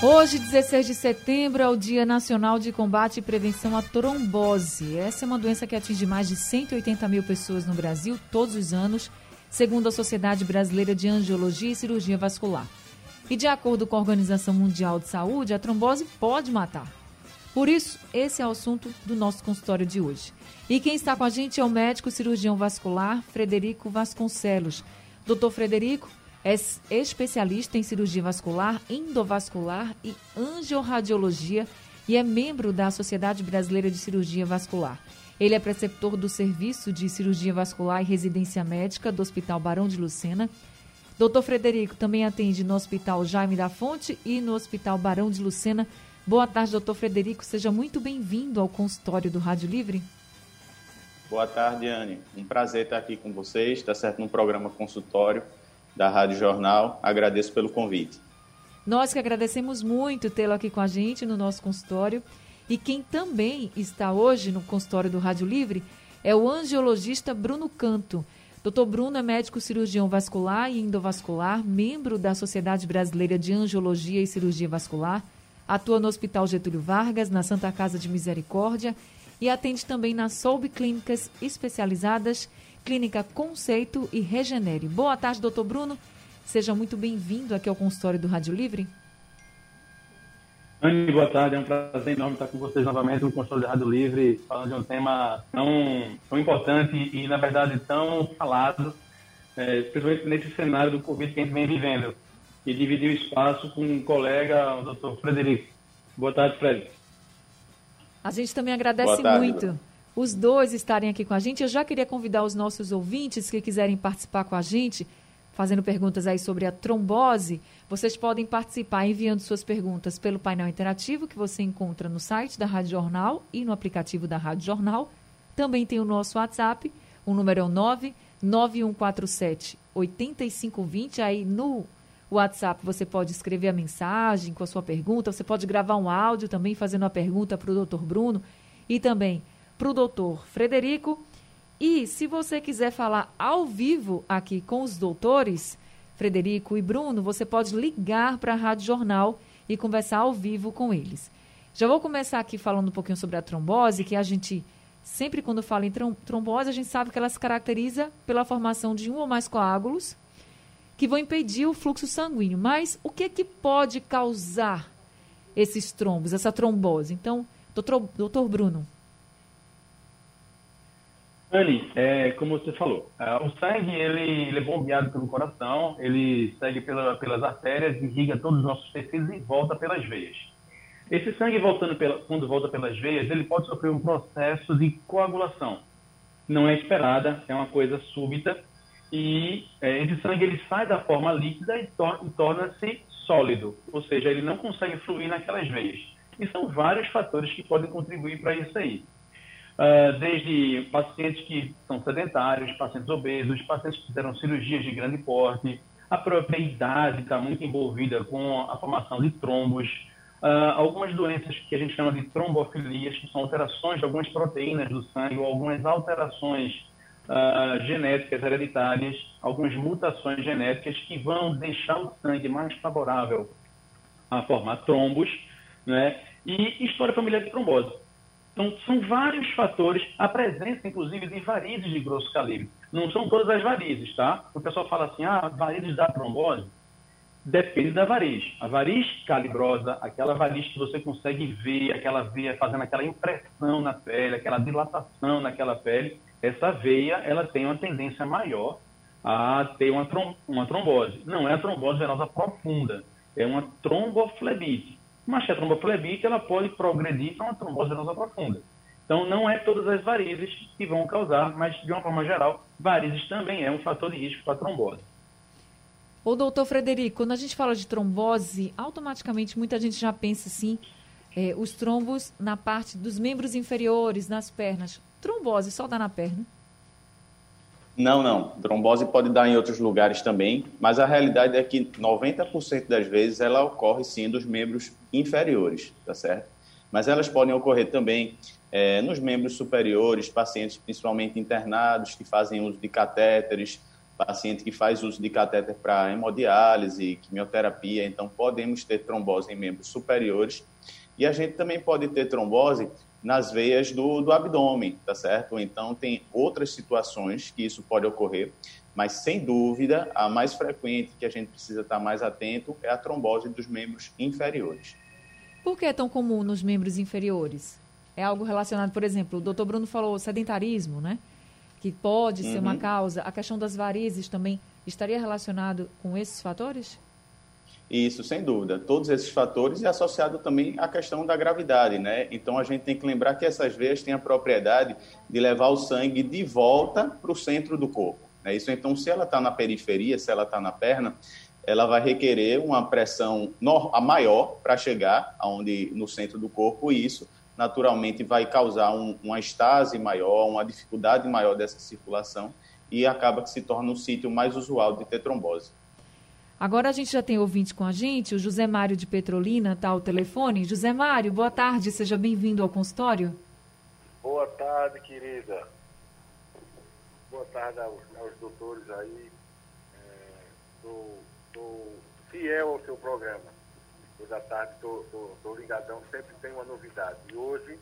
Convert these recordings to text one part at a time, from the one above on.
Hoje, 16 de setembro, é o Dia Nacional de Combate e Prevenção à Trombose. Essa é uma doença que atinge mais de 180 mil pessoas no Brasil todos os anos, segundo a Sociedade Brasileira de Angiologia e Cirurgia Vascular. E de acordo com a Organização Mundial de Saúde, a trombose pode matar. Por isso, esse é o assunto do nosso consultório de hoje. E quem está com a gente é o médico cirurgião vascular Frederico Vasconcelos. Doutor Frederico, é especialista em cirurgia vascular, endovascular e angiorradiologia e é membro da Sociedade Brasileira de Cirurgia Vascular. Ele é preceptor do Serviço de Cirurgia Vascular e Residência Médica do Hospital Barão de Lucena. Doutor Frederico também atende no Hospital Jaime da Fonte e no Hospital Barão de Lucena. Boa tarde, doutor Frederico. Seja muito bem-vindo ao consultório do Rádio Livre. Boa tarde, Anne. Um prazer estar aqui com vocês, está certo, no programa consultório da Rádio Jornal. Agradeço pelo convite. Nós que agradecemos muito tê-lo aqui com a gente no nosso consultório. E quem também está hoje no consultório do Rádio Livre é o angiologista Bruno Canto. Dr. Bruno é médico cirurgião vascular e endovascular, membro da Sociedade Brasileira de Angiologia e Cirurgia Vascular, atua no Hospital Getúlio Vargas, na Santa Casa de Misericórdia e atende também nas Soub Clínicas Especializadas Clínica Conceito e Regenere. Boa tarde, doutor Bruno. Seja muito bem-vindo aqui ao consultório do Rádio Livre. Anne, boa tarde. É um prazer enorme estar com vocês novamente no consultório do Rádio Livre, falando de um tema tão, tão importante e, na verdade, tão falado, é, principalmente nesse cenário do Covid que a gente vem vivendo. E dividir o espaço com um colega, o doutor Frederico. Boa tarde, Fred. A gente também agradece tarde, muito os dois estarem aqui com a gente. Eu já queria convidar os nossos ouvintes que quiserem participar com a gente, fazendo perguntas aí sobre a trombose. Vocês podem participar enviando suas perguntas pelo painel interativo que você encontra no site da Rádio Jornal e no aplicativo da Rádio Jornal. Também tem o nosso WhatsApp, o número é o 99147 8520. Aí no WhatsApp você pode escrever a mensagem com a sua pergunta, você pode gravar um áudio também fazendo a pergunta para o Dr. Bruno e também para o doutor Frederico. E se você quiser falar ao vivo aqui com os doutores, Frederico e Bruno, você pode ligar para a Rádio Jornal e conversar ao vivo com eles. Já vou começar aqui falando um pouquinho sobre a trombose, que a gente, sempre quando fala em trombose, a gente sabe que ela se caracteriza pela formação de um ou mais coágulos que vão impedir o fluxo sanguíneo. Mas o que é que pode causar esses trombos, essa trombose? Então, doutor, doutor Bruno. Anne, é, como você falou, uh, o sangue ele, ele, é bombeado pelo coração, ele segue pela, pelas artérias, irriga todos os nossos tecidos e volta pelas veias. Esse sangue voltando pela, quando volta pelas veias, ele pode sofrer um processo de coagulação. Não é esperada, é uma coisa súbita e é, esse sangue ele sai da forma líquida e, tor e torna-se sólido, ou seja, ele não consegue fluir naquelas veias. E são vários fatores que podem contribuir para isso aí. Uh, desde pacientes que são sedentários, pacientes obesos, pacientes que fizeram cirurgias de grande porte, a própria idade está muito envolvida com a formação de trombos, uh, algumas doenças que a gente chama de trombofilias, que são alterações de algumas proteínas do sangue ou algumas alterações uh, genéticas hereditárias, algumas mutações genéticas que vão deixar o sangue mais favorável a formar trombos, né? e história familiar de trombose. Então, são vários fatores, a presença, inclusive, de varizes de grosso calibre. Não são todas as varizes, tá? O pessoal fala assim, ah, varizes da trombose. Depende da variz. A variz calibrosa, aquela variz que você consegue ver, aquela veia fazendo aquela impressão na pele, aquela dilatação naquela pele, essa veia, ela tem uma tendência maior a ter uma, trom uma trombose. Não é a trombose venosa profunda, é uma tromboflebite. Uma tromboflebite ela pode progredir para uma trombose venosa profunda. Então, não é todas as varizes que vão causar, mas, de uma forma geral, varizes também é um fator de risco para trombose. Ô, doutor Frederico, quando a gente fala de trombose, automaticamente muita gente já pensa assim, é, os trombos na parte dos membros inferiores, nas pernas. Trombose só dá na perna? Não, não. Trombose pode dar em outros lugares também, mas a realidade é que 90% das vezes ela ocorre sim dos membros inferiores, tá certo? Mas elas podem ocorrer também é, nos membros superiores, pacientes principalmente internados que fazem uso de catéteres, paciente que faz uso de catéter para hemodiálise, quimioterapia, então podemos ter trombose em membros superiores. E a gente também pode ter trombose nas veias do, do abdômen, tá certo? Então tem outras situações que isso pode ocorrer, mas sem dúvida a mais frequente que a gente precisa estar mais atento é a trombose dos membros inferiores. Por que é tão comum nos membros inferiores? É algo relacionado, por exemplo, o doutor Bruno falou sedentarismo, né? que pode ser uma uhum. causa, a questão das varizes também estaria relacionado com esses fatores? Isso, sem dúvida. Todos esses fatores e associado também à questão da gravidade, né? Então a gente tem que lembrar que essas veias têm a propriedade de levar o sangue de volta para o centro do corpo. Né? Isso, então, se ela está na periferia, se ela está na perna, ela vai requerer uma pressão maior para chegar aonde no centro do corpo e isso naturalmente vai causar um, uma estase maior, uma dificuldade maior dessa circulação e acaba que se torna um sítio mais usual de ter trombose. Agora a gente já tem ouvinte com a gente, o José Mário de Petrolina está ao telefone. José Mário, boa tarde, seja bem-vindo ao consultório. Boa tarde, querida. Boa tarde aos, aos doutores aí. Estou é, fiel ao seu programa da tarde, estou ligadão, sempre tem uma novidade. E hoje,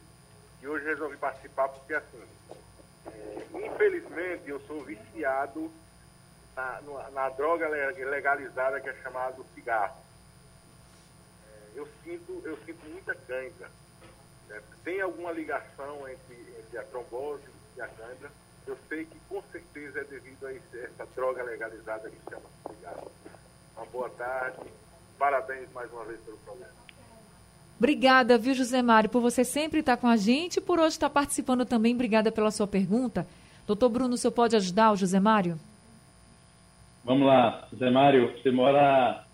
e hoje resolvi participar porque, assim, é, infelizmente, eu sou viciado na, na, droga legalizada que é chamada cigarro. É, eu, sinto, eu sinto muita cãibra. Né? Tem alguma ligação entre, entre a trombose e a cãibra? Eu sei que com certeza é devido a essa droga legalizada que se chama cigarro. Uma boa tarde Parabéns mais uma vez pelo programa. Obrigada, viu, José Mário, por você sempre estar com a gente e por hoje estar participando também. Obrigada pela sua pergunta. Doutor Bruno, você pode ajudar o José Mário? Vamos lá, José Mário, você mora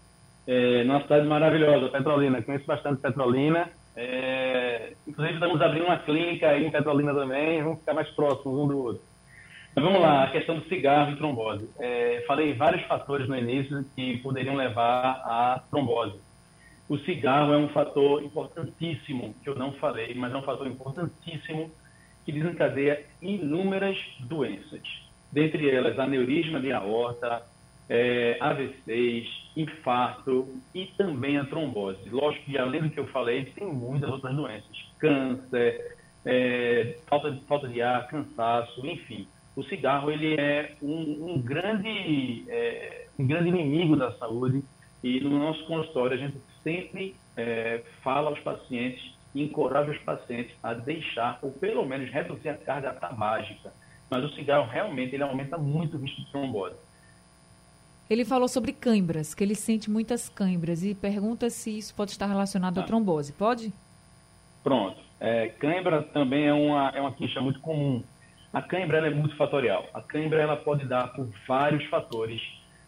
é, numa cidade maravilhosa, Petrolina. Conheço bastante Petrolina. É, inclusive, estamos abrindo uma clínica aí em Petrolina também. Vamos ficar mais próximos um do outro. Mas vamos lá, a questão do cigarro e trombose. É, falei vários fatores no início que poderiam levar à trombose. O cigarro é um fator importantíssimo, que eu não falei, mas é um fator importantíssimo que desencadeia inúmeras doenças. Dentre elas, aneurisma de aorta, é, AVCs, infarto e também a trombose. Lógico que, além do que eu falei, tem muitas outras doenças. Câncer, é, falta, falta de ar, cansaço, enfim o cigarro ele é um, um grande, é, um grande inimigo da saúde e no nosso consultório a gente sempre é, fala aos pacientes e encoraja os pacientes a deixar ou pelo menos reduzir a carga tabágica. Mas o cigarro realmente ele aumenta muito o risco de trombose. Ele falou sobre câimbras, que ele sente muitas câimbras e pergunta se isso pode estar relacionado à ah. trombose. Pode? Pronto. É, câimbra também é uma, é uma queixa muito comum a cãibra é multifatorial. A cãibra ela pode dar por vários fatores,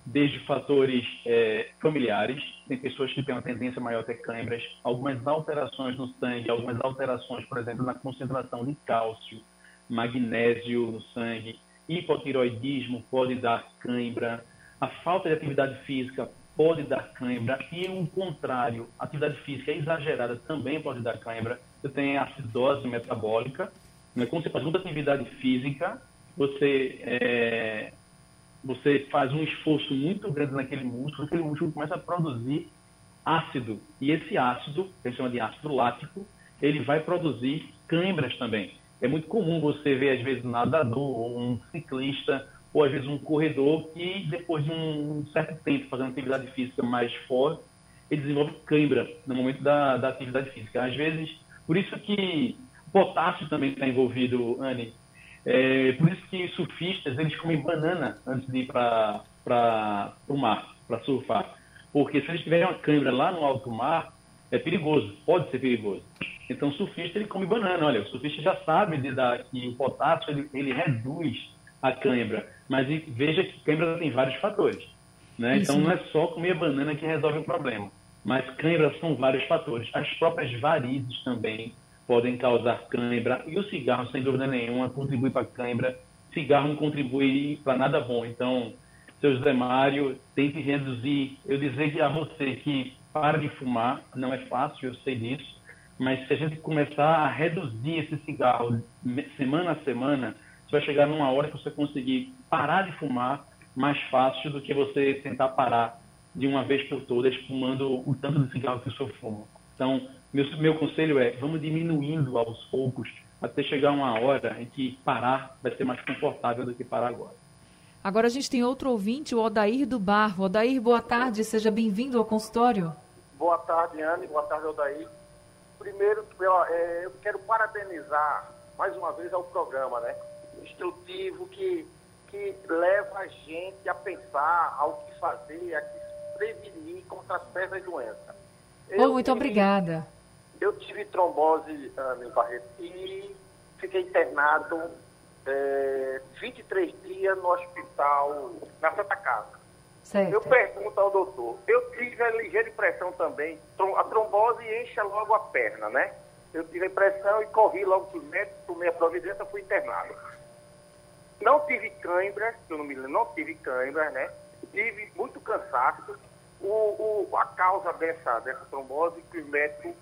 desde fatores é, familiares, tem pessoas que têm uma tendência maior a ter câimbras, algumas alterações no sangue, algumas alterações, por exemplo, na concentração de cálcio, magnésio no sangue, hipotiroidismo pode dar cãibra, a falta de atividade física pode dar cãibra e o contrário, atividade física exagerada também pode dar cãibra. Você tem acidose metabólica, né? Quando você faz muita atividade física, você, é, você faz um esforço muito grande naquele músculo, aquele músculo começa a produzir ácido. E esse ácido, que a gente chama de ácido lático, ele vai produzir câimbras também. É muito comum você ver, às vezes, um nadador, ou um ciclista, ou às vezes um corredor que, depois de um certo tempo fazendo atividade física mais forte, ele desenvolve cãibra no momento da, da atividade física. Às vezes, por isso que Potássio também está envolvido, Anne. É, por isso que surfistas, eles comem banana antes de ir para o mar, para surfar. Porque se eles tiverem uma câimbra lá no alto mar, é perigoso, pode ser perigoso. Então, o surfista, ele come banana. Olha, o surfista já sabe de dar, que o potássio, ele, ele reduz a câimbra. Mas veja que câimbra tem vários fatores. Né? Então, não é só comer banana que resolve o problema. Mas câimbra são vários fatores. As próprias varizes também podem causar cãibra e o cigarro, sem dúvida nenhuma, contribui para cãibra. cigarro não contribui para nada bom. Então, seu José Mário, tente reduzir. Eu dizer a você que para de fumar, não é fácil, eu sei disso, mas se a gente começar a reduzir esse cigarro semana a semana, você vai chegar numa hora que você conseguir parar de fumar mais fácil do que você tentar parar de uma vez por todas fumando o tanto de cigarro que o senhor fuma. Então, meu, meu conselho é, vamos diminuindo aos poucos até chegar uma hora em que parar vai ser mais confortável do que parar agora. Agora a gente tem outro ouvinte, o Odair do Barro. Odair, boa tarde, seja bem-vindo ao consultório. Boa tarde, Anne, boa tarde, Odair. Primeiro, é, eu quero parabenizar mais uma vez ao programa, né? Instrutivo que, que leva a gente a pensar, ao que fazer, a que se prevenir contra certas doenças. Oh, muito obrigada. Eu tive trombose, Ana Barreto, e fiquei internado é, 23 dias no hospital, na Santa Casa. Certo. Eu pergunto ao doutor, eu tive a ligeira impressão também, a trombose encha logo a perna, né? Eu tive a impressão e corri logo para o médico, tomei a providência, fui internado. Não tive cãibra, eu não me lembro, não tive cãibra, né? Tive muito cansaço. O, o, a causa dessa, dessa trombose, que os médicos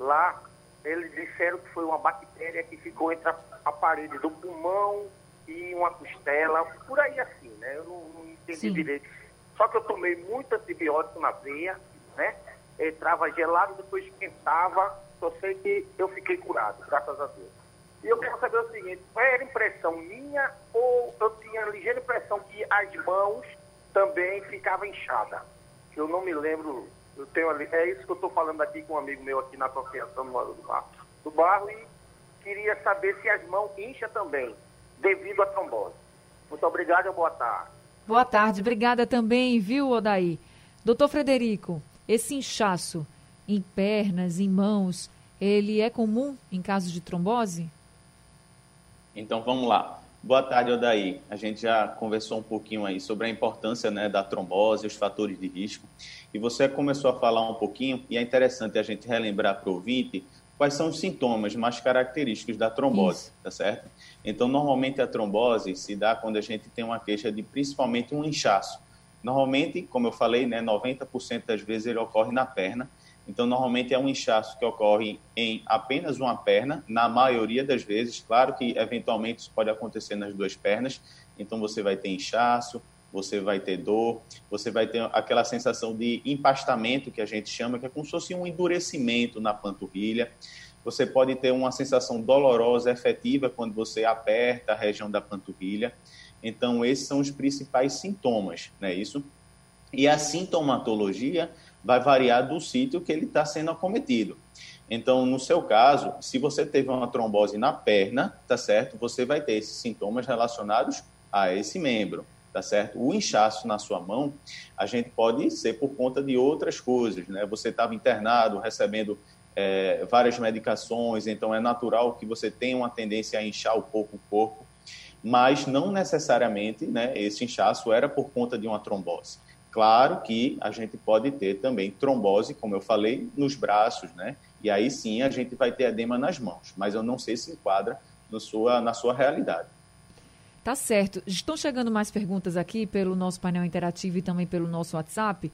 lá, eles disseram que foi uma bactéria que ficou entre a, a parede do pulmão e uma costela, por aí assim, né? Eu não, não entendi Sim. direito. Só que eu tomei muito antibiótico na veia, né? Entrava gelado, depois esquentava, só sei que eu fiquei curado, graças a Deus. E eu quero saber o seguinte, era impressão minha ou eu tinha ligeira impressão que as mãos também ficavam inchadas? Eu não me lembro eu tenho ali, é isso que eu estou falando aqui com um amigo meu aqui na associação do, do, barro, do barro e queria saber se as mãos incham também, devido à trombose. Muito obrigado e boa tarde. Boa tarde, obrigada também, viu, Odaí? Doutor Frederico, esse inchaço em pernas, em mãos, ele é comum em casos de trombose? Então vamos lá. Boa tarde, Odaí. A gente já conversou um pouquinho aí sobre a importância né, da trombose, os fatores de risco. E você começou a falar um pouquinho, e é interessante a gente relembrar para o ouvinte quais são os sintomas mais característicos da trombose, Isso. tá certo? Então, normalmente a trombose se dá quando a gente tem uma queixa de principalmente um inchaço. Normalmente, como eu falei, né, 90% das vezes ele ocorre na perna, então, normalmente é um inchaço que ocorre em apenas uma perna, na maioria das vezes. Claro que, eventualmente, isso pode acontecer nas duas pernas. Então, você vai ter inchaço, você vai ter dor, você vai ter aquela sensação de empastamento que a gente chama, que é como se fosse um endurecimento na panturrilha. Você pode ter uma sensação dolorosa, efetiva, quando você aperta a região da panturrilha. Então, esses são os principais sintomas, não é isso? E a sintomatologia vai variar do sítio que ele está sendo acometido. Então, no seu caso, se você teve uma trombose na perna, tá certo? Você vai ter esses sintomas relacionados a esse membro, tá certo? O inchaço na sua mão, a gente pode ser por conta de outras coisas, né? Você estava internado, recebendo é, várias medicações, então é natural que você tenha uma tendência a inchar um pouco o corpo, mas não necessariamente, né? Esse inchaço era por conta de uma trombose. Claro que a gente pode ter também trombose, como eu falei, nos braços, né? E aí sim a gente vai ter edema nas mãos, mas eu não sei se enquadra no sua, na sua realidade. Tá certo. Estão chegando mais perguntas aqui pelo nosso painel interativo e também pelo nosso WhatsApp.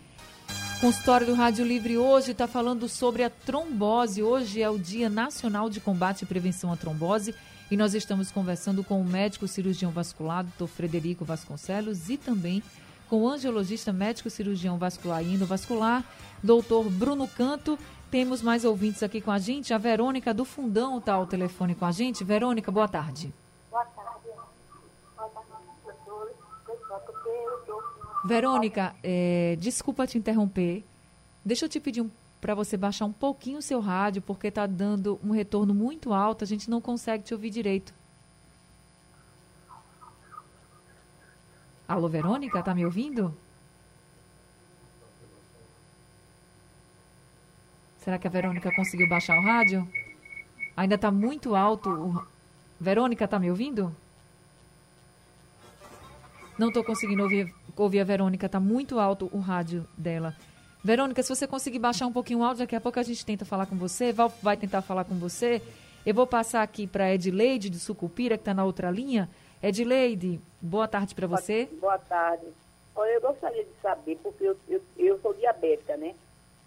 Consultório do Rádio Livre hoje está falando sobre a trombose. Hoje é o Dia Nacional de Combate e Prevenção à Trombose e nós estamos conversando com o médico cirurgião vascular, doutor Frederico Vasconcelos, e também com o angiologista médico cirurgião vascular e endovascular, doutor Bruno Canto. Temos mais ouvintes aqui com a gente. A Verônica do Fundão está ao telefone com a gente. Verônica, boa tarde. Boa tarde. Verônica, é, desculpa te interromper. Deixa eu te pedir um, para você baixar um pouquinho o seu rádio, porque está dando um retorno muito alto, a gente não consegue te ouvir direito. Alô, Verônica, tá me ouvindo? Será que a Verônica conseguiu baixar o rádio? Ainda está muito alto. O... Verônica, tá me ouvindo? Não estou conseguindo ouvir, ouvir a Verônica, está muito alto o rádio dela. Verônica, se você conseguir baixar um pouquinho o áudio, daqui a pouco a gente tenta falar com você, vai, vai tentar falar com você. Eu vou passar aqui para a Edileide de Sucupira, que está na outra linha. Edileide, boa tarde para você. Boa tarde. Olha, eu gostaria de saber, porque eu, eu, eu sou diabética, né?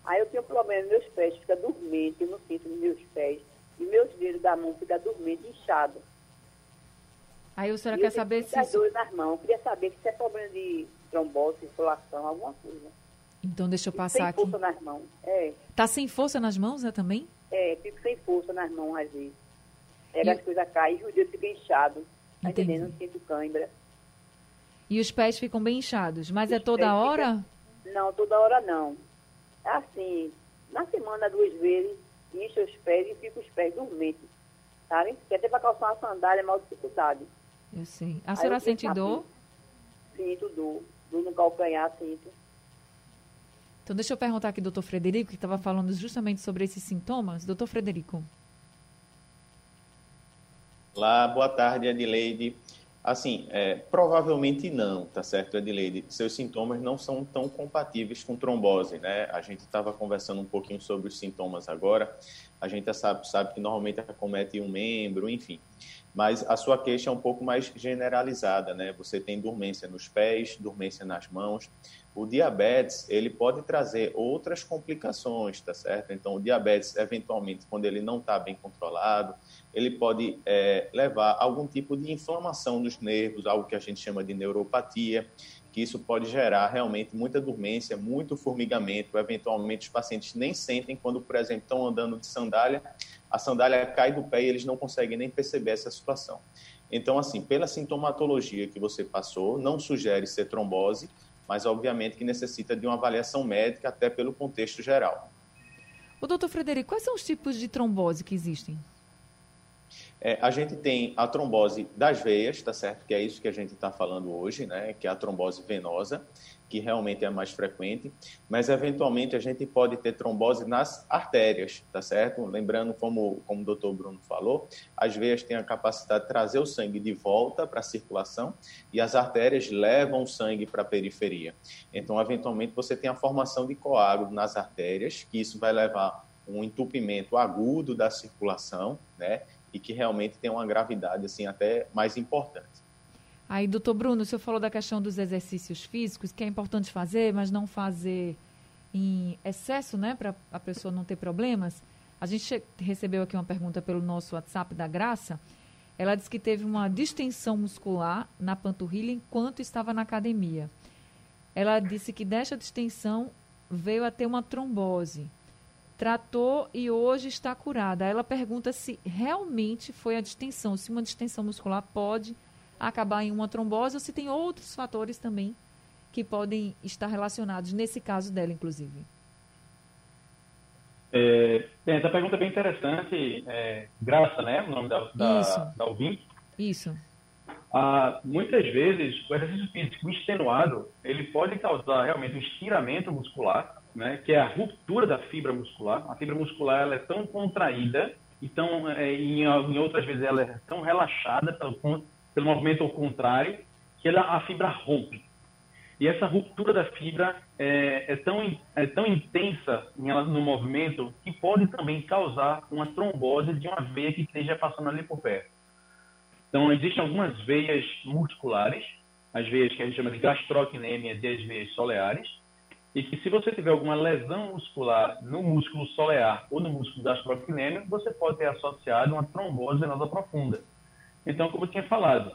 Aí eu tenho problema meus pés, fica dormente, eu não sinto nos meus pés. E meus dedos da mão ficam dormente, inchado. Aí a senhora e quer saber se... Isso... dores nas mãos. Eu queria saber se é problema de trombose, circulação, alguma coisa. Então deixa eu passar aqui. Sem força nas mãos, é. Tá sem força nas mãos, né, também? É, fico sem força nas mãos, às vezes. Pega e... as coisas caem e o dedo fica inchado. Tá Entendi. entendendo? Não sinto cãibra. E os pés ficam bem inchados, mas é os é toda hora? Fica... Não, toda hora não. É assim, na semana duas vezes, incha os pés e fica os pés dormentes, sabe? Quer até para calçar uma sandália é maior dificuldade. Eu sei. A senhora sente dor? Sinto dor. Dor no calcanhar, sinto. Então, deixa eu perguntar aqui, doutor Frederico, que estava falando justamente sobre esses sintomas. Doutor Frederico. Olá, boa tarde, Adileide. Assim, é, provavelmente não, tá certo, Edileide? Seus sintomas não são tão compatíveis com trombose, né? A gente estava conversando um pouquinho sobre os sintomas agora. A gente sabe, sabe que normalmente acomete um membro, enfim. Mas a sua queixa é um pouco mais generalizada, né? Você tem dormência nos pés, dormência nas mãos. O diabetes, ele pode trazer outras complicações, tá certo? Então, o diabetes, eventualmente, quando ele não está bem controlado, ele pode é, levar algum tipo de inflamação dos nervos, algo que a gente chama de neuropatia, que isso pode gerar realmente muita dormência, muito formigamento. Eventualmente, os pacientes nem sentem quando, por exemplo, estão andando de sandália, a sandália cai do pé e eles não conseguem nem perceber essa situação. Então, assim, pela sintomatologia que você passou, não sugere ser trombose, mas obviamente que necessita de uma avaliação médica até pelo contexto geral. O doutor Frederico, quais são os tipos de trombose que existem? É, a gente tem a trombose das veias, tá certo? Que é isso que a gente está falando hoje, né? Que é a trombose venosa, que realmente é mais frequente. Mas eventualmente a gente pode ter trombose nas artérias, tá certo? Lembrando, como, como o doutor Bruno falou, as veias têm a capacidade de trazer o sangue de volta para a circulação e as artérias levam o sangue para a periferia. Então, eventualmente, você tem a formação de coágulo nas artérias, que isso vai levar um entupimento agudo da circulação, né? e que realmente tem uma gravidade assim até mais importante. Aí, doutor Bruno, o senhor falou da questão dos exercícios físicos, que é importante fazer, mas não fazer em excesso, né, para a pessoa não ter problemas. A gente recebeu aqui uma pergunta pelo nosso WhatsApp da Graça. Ela disse que teve uma distensão muscular na panturrilha enquanto estava na academia. Ela disse que desta distensão veio a ter uma trombose tratou e hoje está curada. Ela pergunta se realmente foi a distensão, se uma distensão muscular pode acabar em uma trombose ou se tem outros fatores também que podem estar relacionados, nesse caso dela, inclusive. É, essa pergunta é bem interessante. É, Graça, né? O nome da, da, da ouvinte. Isso. Ah, muitas vezes, o exercício físico extenuado, ele pode causar realmente um estiramento muscular, né, que é a ruptura da fibra muscular. A fibra muscular ela é tão contraída, então é, em, em, outras vezes ela é tão relaxada pelo, pelo movimento ao contrário, que ela, a fibra rompe. E essa ruptura da fibra é, é, tão, é tão intensa no movimento que pode também causar uma trombose de uma veia que esteja passando ali por perto. Então, existem algumas veias musculares, as veias que a gente chama de gastrocnêmias e as veias soleares, e que se você tiver alguma lesão muscular no músculo solear ou no músculo gastrocnêmio, você pode ter associado uma trombose venosa profunda. Então, como eu tinha falado,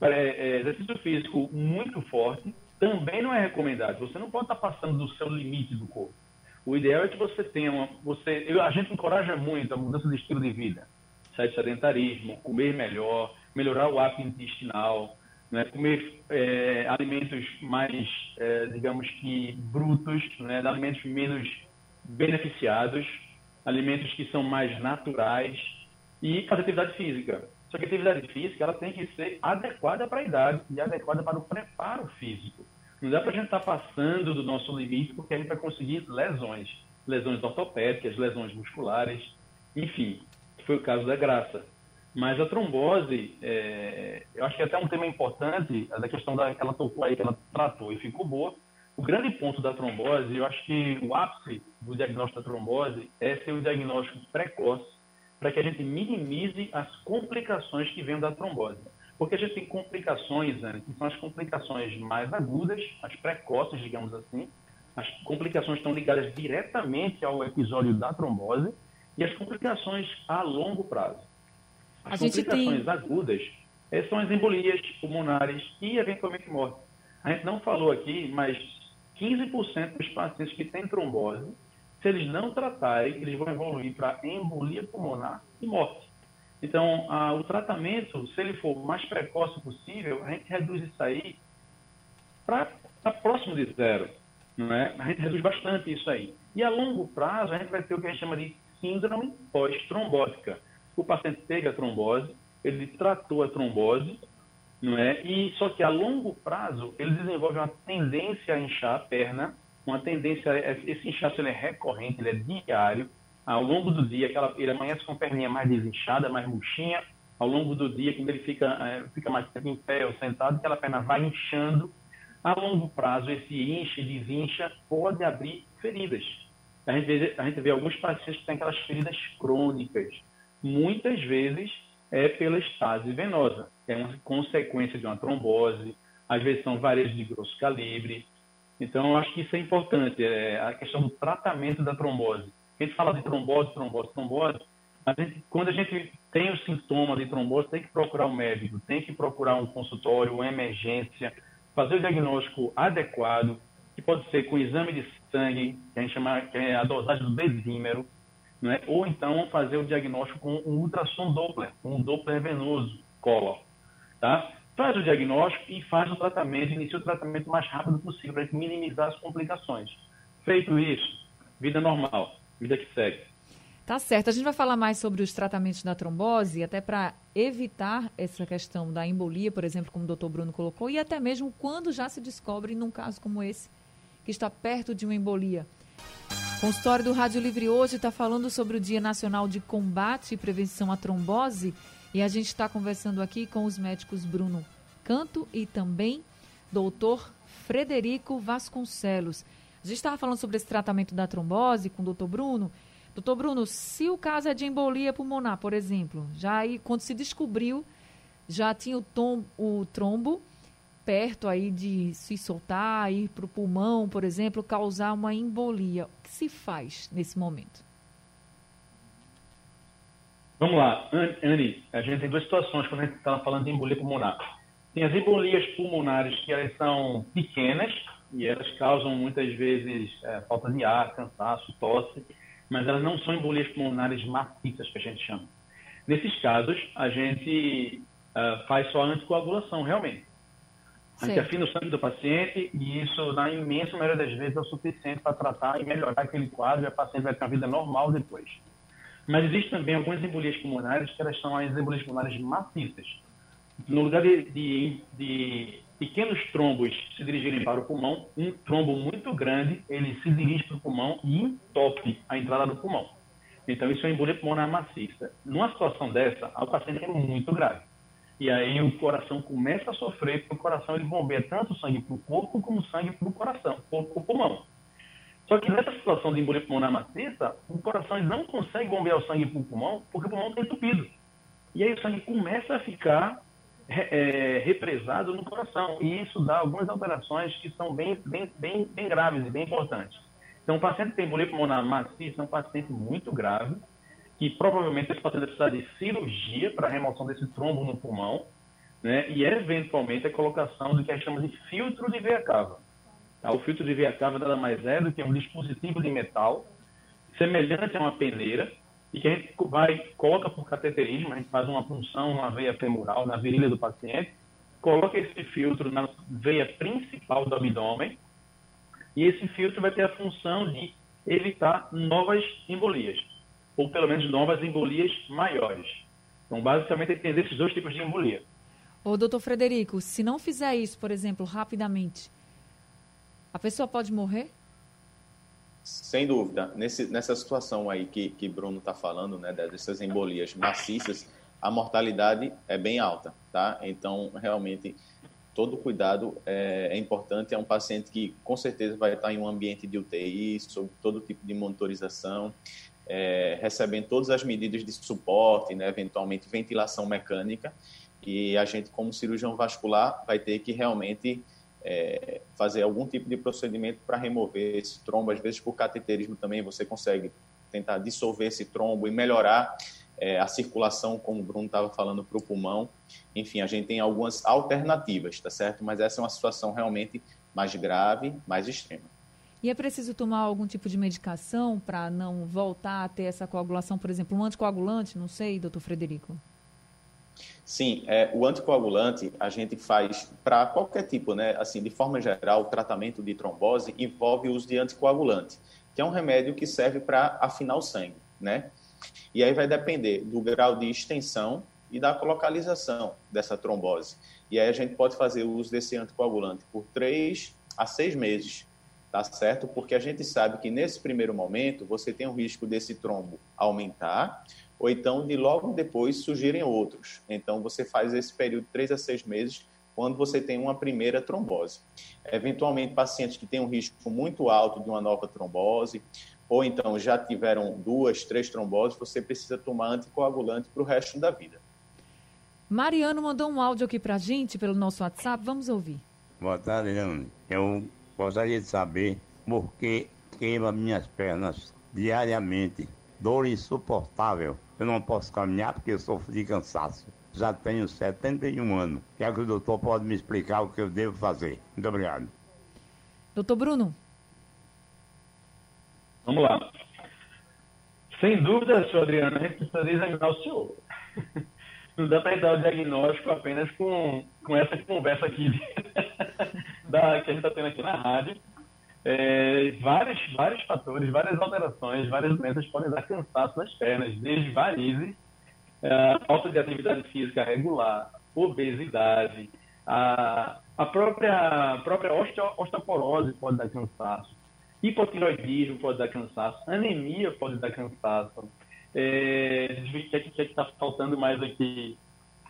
é, é, exercício físico muito forte também não é recomendado. Você não pode estar passando do seu limite do corpo. O ideal é que você tenha uma. Você, eu, a gente encoraja muito a mudança de estilo de vida. Sair de sedentarismo, comer melhor, melhorar o hábito intestinal, né, comer é, alimentos mais, é, digamos que, brutos, né, alimentos menos beneficiados, alimentos que são mais naturais e fazer atividade física. Só que a atividade física ela tem que ser adequada para a idade e adequada para o preparo físico. Não dá para a gente estar tá passando do nosso limite porque a gente vai conseguir lesões, lesões ortopédicas, lesões musculares, enfim, foi o caso da Graça. Mas a trombose, é, eu acho que é até um tema importante, da questão da, que ela tocou aí, que ela tratou e ficou boa. O grande ponto da trombose, eu acho que o ápice do diagnóstico da trombose é ser o diagnóstico precoce, para que a gente minimize as complicações que vêm da trombose. Porque a gente tem complicações, né, que são as complicações mais agudas, as precoces, digamos assim. As complicações estão ligadas diretamente ao episódio da trombose e as complicações a longo prazo. As a complicações tem... agudas são as embolias pulmonares e, eventualmente, morte. A gente não falou aqui, mas 15% dos pacientes que têm trombose, se eles não tratarem, eles vão evoluir para embolia pulmonar e morte. Então, a, o tratamento, se ele for o mais precoce possível, a gente reduz isso aí para próximo de zero. Não é? A gente reduz bastante isso aí. E a longo prazo, a gente vai ter o que a gente chama de síndrome pós-trombótica. O paciente teve a trombose, ele tratou a trombose, não é? E só que a longo prazo ele desenvolve uma tendência a inchar a perna, uma tendência esse inchaço ele é recorrente, ele é diário. Ao longo do dia, aquela, ele amanhece com a perninha mais desinchada, mais murchinha. Ao longo do dia, quando ele fica, é, fica mais tempo em pé ou sentado, aquela perna vai inchando. A longo prazo, esse incha e desincha pode abrir feridas. A gente, vê, a gente vê alguns pacientes que têm aquelas feridas crônicas. Muitas vezes é pela estase venosa, é uma consequência de uma trombose, às vezes são varejos de grosso calibre. Então, eu acho que isso é importante, é a questão do tratamento da trombose. A gente fala de trombose, trombose, trombose, mas a gente, quando a gente tem o sintoma de trombose, tem que procurar um médico, tem que procurar um consultório, uma emergência, fazer o diagnóstico adequado, que pode ser com exame de sangue, que a gente chama que é a dosagem do desímero, né? ou então fazer o diagnóstico com um ultrassom Doppler, um Doppler venoso, color. Tá? Faz o diagnóstico e faz o tratamento, inicia o tratamento o mais rápido possível para minimizar as complicações. Feito isso, vida normal, vida que segue. Tá certo. A gente vai falar mais sobre os tratamentos da trombose, até para evitar essa questão da embolia, por exemplo, como o doutor Bruno colocou, e até mesmo quando já se descobre num caso como esse, que está perto de uma embolia. Consultório do Rádio Livre hoje está falando sobre o Dia Nacional de Combate e Prevenção à Trombose e a gente está conversando aqui com os médicos Bruno Canto e também doutor Frederico Vasconcelos. A gente estava falando sobre esse tratamento da trombose com o doutor Bruno. Doutor Bruno, se o caso é de embolia pulmonar, por exemplo, já aí quando se descobriu, já tinha o, tom, o trombo, perto aí de se soltar, ir para o pulmão, por exemplo, causar uma embolia. O que se faz nesse momento? Vamos lá, Anne, a gente tem duas situações quando a gente está falando de embolia pulmonar. Tem as embolias pulmonares que elas são pequenas e elas causam muitas vezes é, falta de ar, cansaço, tosse, mas elas não são embolias pulmonares maciças que a gente chama. Nesses casos, a gente uh, faz só a anticoagulação, realmente. A gente afina o sangue do paciente e isso, na imensa maioria das vezes, é o suficiente para tratar e melhorar aquele quadro e a paciente vai ter uma vida normal depois. Mas existem também algumas embolias pulmonares que elas são as embolias pulmonares maciças. No lugar de, de, de pequenos trombos se dirigirem para o pulmão, um trombo muito grande, ele se dirige para o pulmão e entope a entrada do pulmão. Então, isso é uma embolia pulmonar maciça. Numa situação dessa, o paciente é muito grave. E aí o coração começa a sofrer, porque o coração ele bombeia tanto sangue para o corpo como sangue para o coração, para o pulmão. Só que nessa situação de embolia pulmonar maciça, o coração não consegue bombear o sangue para o pulmão, porque o pulmão está entupido. E aí o sangue começa a ficar é, represado no coração. E isso dá algumas alterações que são bem, bem, bem, bem graves e bem importantes. Então, o paciente que tem embolia pulmonar maciça é um paciente muito grave, que provavelmente esse paciente precisa de cirurgia para remoção desse trombo no pulmão, né? e eventualmente a colocação do que a gente chama de filtro de veia cava. Tá? O filtro de veia cava nada mais é do que um dispositivo de metal semelhante a uma peneira e que a gente vai, coloca por cateterismo, a gente faz uma punção na veia femoral, na virilha do paciente, coloca esse filtro na veia principal do abdômen e esse filtro vai ter a função de evitar novas embolias ou pelo menos novas embolias maiores. Então, basicamente, tem esses dois tipos de embolia. Ô, doutor Frederico, se não fizer isso, por exemplo, rapidamente, a pessoa pode morrer? Sem dúvida. Nesse, nessa situação aí que, que Bruno está falando, né, dessas embolias maciças, a mortalidade é bem alta, tá? Então, realmente, todo cuidado é, é, importante. É um paciente que, com certeza, vai estar em um ambiente de UTI, sob todo tipo de monitorização é, recebendo todas as medidas de suporte, né, eventualmente ventilação mecânica, E a gente, como cirurgião vascular, vai ter que realmente é, fazer algum tipo de procedimento para remover esse trombo. Às vezes, por cateterismo também, você consegue tentar dissolver esse trombo e melhorar é, a circulação, como o Bruno estava falando, para o pulmão. Enfim, a gente tem algumas alternativas, tá certo? Mas essa é uma situação realmente mais grave, mais extrema. E é preciso tomar algum tipo de medicação para não voltar a ter essa coagulação, por exemplo, um anticoagulante, não sei, doutor Frederico? Sim, é, o anticoagulante a gente faz para qualquer tipo, né? Assim, de forma geral, o tratamento de trombose envolve o uso de anticoagulante, que é um remédio que serve para afinar o sangue, né? E aí vai depender do grau de extensão e da localização dessa trombose. E aí a gente pode fazer o uso desse anticoagulante por três a seis meses, tá certo? Porque a gente sabe que nesse primeiro momento você tem o risco desse trombo aumentar ou então de logo depois surgirem outros. Então você faz esse período de três a seis meses quando você tem uma primeira trombose. Eventualmente, pacientes que têm um risco muito alto de uma nova trombose, ou então já tiveram duas, três tromboses, você precisa tomar anticoagulante para o resto da vida. Mariano mandou um áudio aqui para a gente pelo nosso WhatsApp. Vamos ouvir. Boa tarde, Leandro. Eu gostaria de saber por que queima minhas pernas diariamente. Dor insuportável. Eu não posso caminhar porque eu sofro de cansaço. Já tenho 71 anos. Quero que o doutor pode me explicar o que eu devo fazer. Muito obrigado. Doutor Bruno. Vamos lá. Sem dúvida, senhor Adriano, a gente precisa examinar o senhor. não dá para dar o diagnóstico apenas com, com essa conversa aqui da, que a gente está tendo aqui na rádio. É, vários, vários fatores, várias alterações, várias doenças podem dar cansaço nas pernas, desde varizes, é, falta de atividade física regular, obesidade, a, a própria, própria osteoporose pode dar cansaço, hipotiroidismo pode dar cansaço, anemia pode dar cansaço, é, o que é está faltando mais aqui?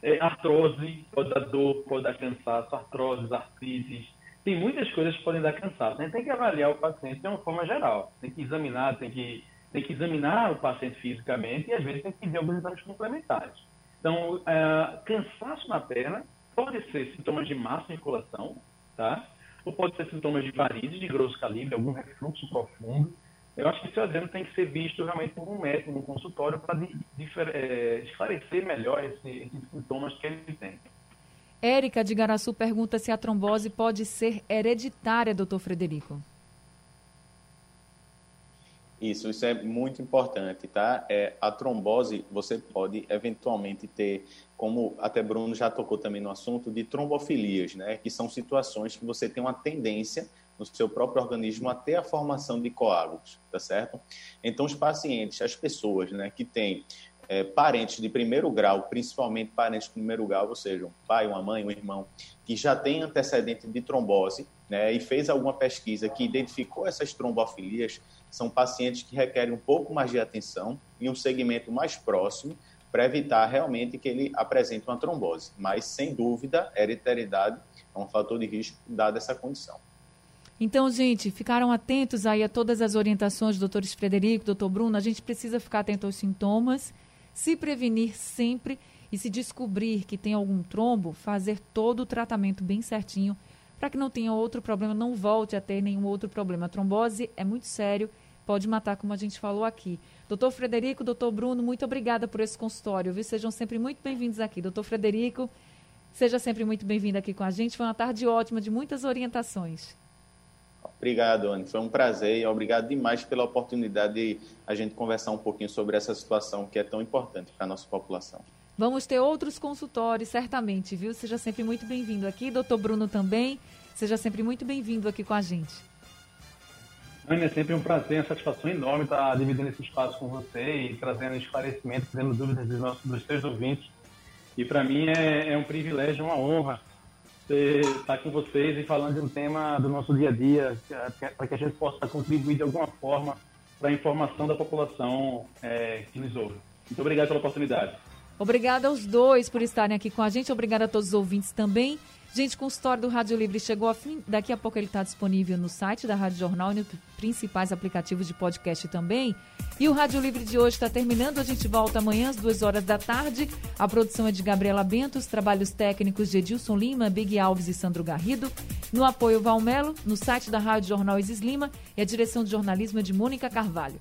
É, artrose pode dar dor, pode dar cansaço, artrose, artrites. Tem muitas coisas que podem dar cansaço. A gente tem que avaliar o paciente de uma forma geral. Tem que examinar, tem que, tem que examinar o paciente fisicamente e às vezes tem que pedir alguns exames complementares. Então, é, cansaço na perna pode ser sintomas de má circulação, tá? Ou pode ser sintomas de varizes de grosso calibre, algum refluxo profundo eu acho que esse adendo tem que ser visto realmente por um médico no consultório para é, esclarecer melhor esse, esses sintomas que ele tem. Érica de Garaçu pergunta se a trombose pode ser hereditária, doutor Frederico. Isso, isso é muito importante, tá? É, a trombose, você pode eventualmente ter, como até Bruno já tocou também no assunto, de trombofilias, né? Que são situações que você tem uma tendência no seu próprio organismo até a formação de coágulos, tá certo? Então, os pacientes, as pessoas né, que têm é, parentes de primeiro grau, principalmente parentes de primeiro grau, ou seja, um pai, uma mãe, um irmão, que já tem antecedente de trombose, né, e fez alguma pesquisa que identificou essas trombofilias, são pacientes que requerem um pouco mais de atenção e um segmento mais próximo para evitar realmente que ele apresente uma trombose. Mas, sem dúvida, hereditariedade é um fator de risco dada essa condição. Então, gente, ficaram atentos aí a todas as orientações do doutores Frederico, doutor Bruno. A gente precisa ficar atento aos sintomas, se prevenir sempre e se descobrir que tem algum trombo, fazer todo o tratamento bem certinho para que não tenha outro problema, não volte a ter nenhum outro problema. A trombose é muito sério, pode matar, como a gente falou aqui. Doutor Frederico, doutor Bruno, muito obrigada por esse consultório, viu? Sejam sempre muito bem-vindos aqui. Doutor Frederico, seja sempre muito bem-vindo aqui com a gente. Foi uma tarde ótima de muitas orientações. Obrigado, Anne. Foi um prazer e obrigado demais pela oportunidade de a gente conversar um pouquinho sobre essa situação que é tão importante para a nossa população. Vamos ter outros consultórios, certamente, viu? Seja sempre muito bem-vindo aqui. Doutor Bruno também, seja sempre muito bem-vindo aqui com a gente. Anne, é sempre um prazer, uma satisfação enorme estar dividindo esse espaço com você e trazendo esclarecimentos, trazendo dúvidas dos, nossos, dos seus ouvintes. E para mim é, é um privilégio, uma honra estar com vocês e falando de um tema do nosso dia a dia, para que a gente possa contribuir de alguma forma para a informação da população é, que nos ouve. Muito obrigado pela oportunidade. Obrigada aos dois por estarem aqui com a gente. Obrigada a todos os ouvintes também. Gente, o consultório do Rádio Livre chegou a fim. Daqui a pouco ele está disponível no site da Rádio Jornal e nos principais aplicativos de podcast também. E o Rádio Livre de hoje está terminando. A gente volta amanhã às duas horas da tarde. A produção é de Gabriela Bento, os trabalhos técnicos de Edilson Lima, Big Alves e Sandro Garrido. No apoio Valmelo, no site da Rádio Jornal Isis Lima e a direção de jornalismo é de Mônica Carvalho.